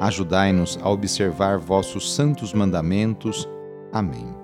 Ajudai-nos a observar vossos santos mandamentos. Amém.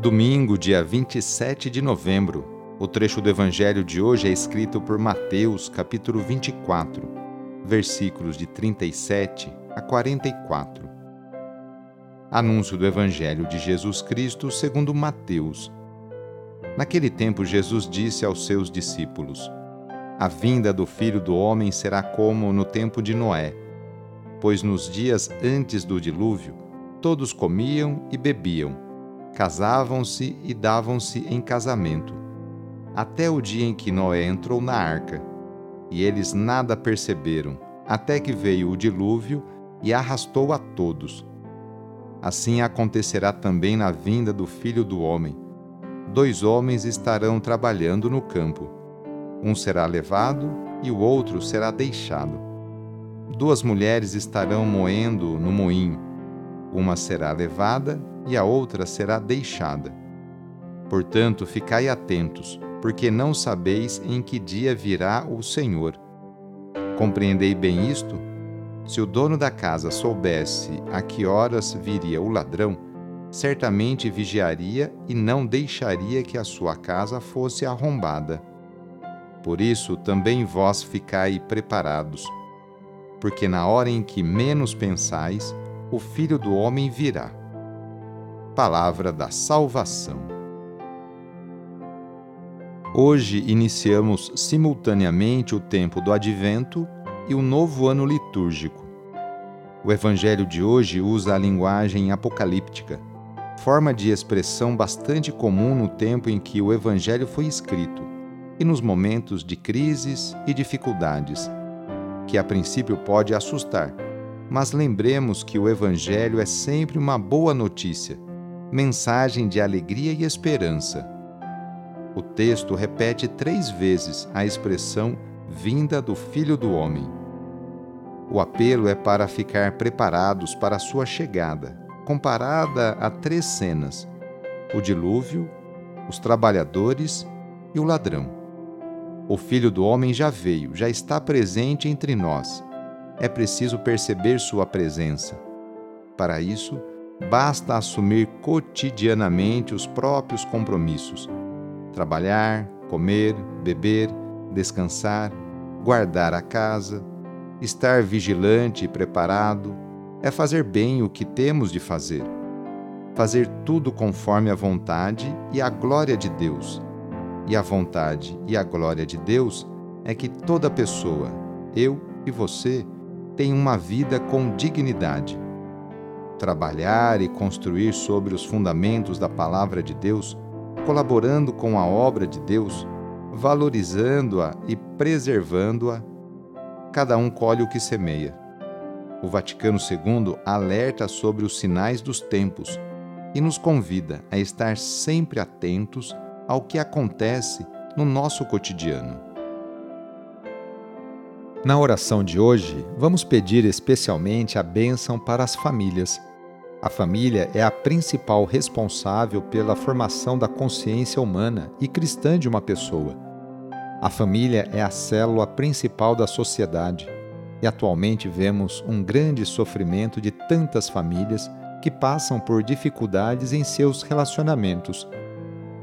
Domingo, dia 27 de novembro. O trecho do evangelho de hoje é escrito por Mateus, capítulo 24, versículos de 37 a 44. Anúncio do evangelho de Jesus Cristo segundo Mateus. Naquele tempo Jesus disse aos seus discípulos: a vinda do Filho do Homem será como no tempo de Noé, pois nos dias antes do dilúvio todos comiam e bebiam, casavam-se e davam-se em casamento, até o dia em que Noé entrou na arca. E eles nada perceberam, até que veio o dilúvio e arrastou a todos. Assim acontecerá também na vinda do Filho do Homem. Dois homens estarão trabalhando no campo um será levado e o outro será deixado. Duas mulheres estarão moendo no moinho. Uma será levada e a outra será deixada. Portanto, ficai atentos, porque não sabeis em que dia virá o Senhor. Compreendei bem isto? Se o dono da casa soubesse a que horas viria o ladrão, certamente vigiaria e não deixaria que a sua casa fosse arrombada. Por isso também vós ficai preparados, porque na hora em que menos pensais, o Filho do Homem virá. Palavra da Salvação. Hoje iniciamos simultaneamente o tempo do Advento e o novo ano litúrgico. O Evangelho de hoje usa a linguagem apocalíptica, forma de expressão bastante comum no tempo em que o Evangelho foi escrito e nos momentos de crises e dificuldades, que a princípio pode assustar, mas lembremos que o Evangelho é sempre uma boa notícia, mensagem de alegria e esperança. O texto repete três vezes a expressão vinda do Filho do Homem. O apelo é para ficar preparados para a sua chegada, comparada a três cenas: o dilúvio, os trabalhadores e o ladrão. O Filho do Homem já veio, já está presente entre nós. É preciso perceber sua presença. Para isso, basta assumir cotidianamente os próprios compromissos: trabalhar, comer, beber, descansar, guardar a casa, estar vigilante e preparado, é fazer bem o que temos de fazer. Fazer tudo conforme a vontade e a glória de Deus e a vontade e a glória de Deus é que toda pessoa, eu e você, tenha uma vida com dignidade. Trabalhar e construir sobre os fundamentos da palavra de Deus, colaborando com a obra de Deus, valorizando-a e preservando-a, cada um colhe o que semeia. O Vaticano II alerta sobre os sinais dos tempos e nos convida a estar sempre atentos ao que acontece no nosso cotidiano. Na oração de hoje, vamos pedir especialmente a bênção para as famílias. A família é a principal responsável pela formação da consciência humana e cristã de uma pessoa. A família é a célula principal da sociedade e atualmente vemos um grande sofrimento de tantas famílias que passam por dificuldades em seus relacionamentos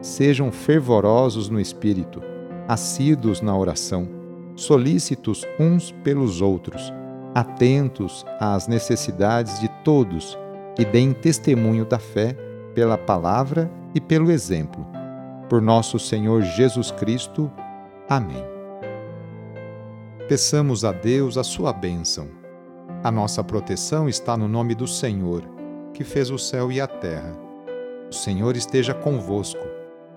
sejam fervorosos no espírito, assíduos na oração, solícitos uns pelos outros, atentos às necessidades de todos e deem testemunho da fé pela palavra e pelo exemplo. Por nosso Senhor Jesus Cristo. Amém. Peçamos a Deus a sua bênção. A nossa proteção está no nome do Senhor, que fez o céu e a terra. O Senhor esteja convosco,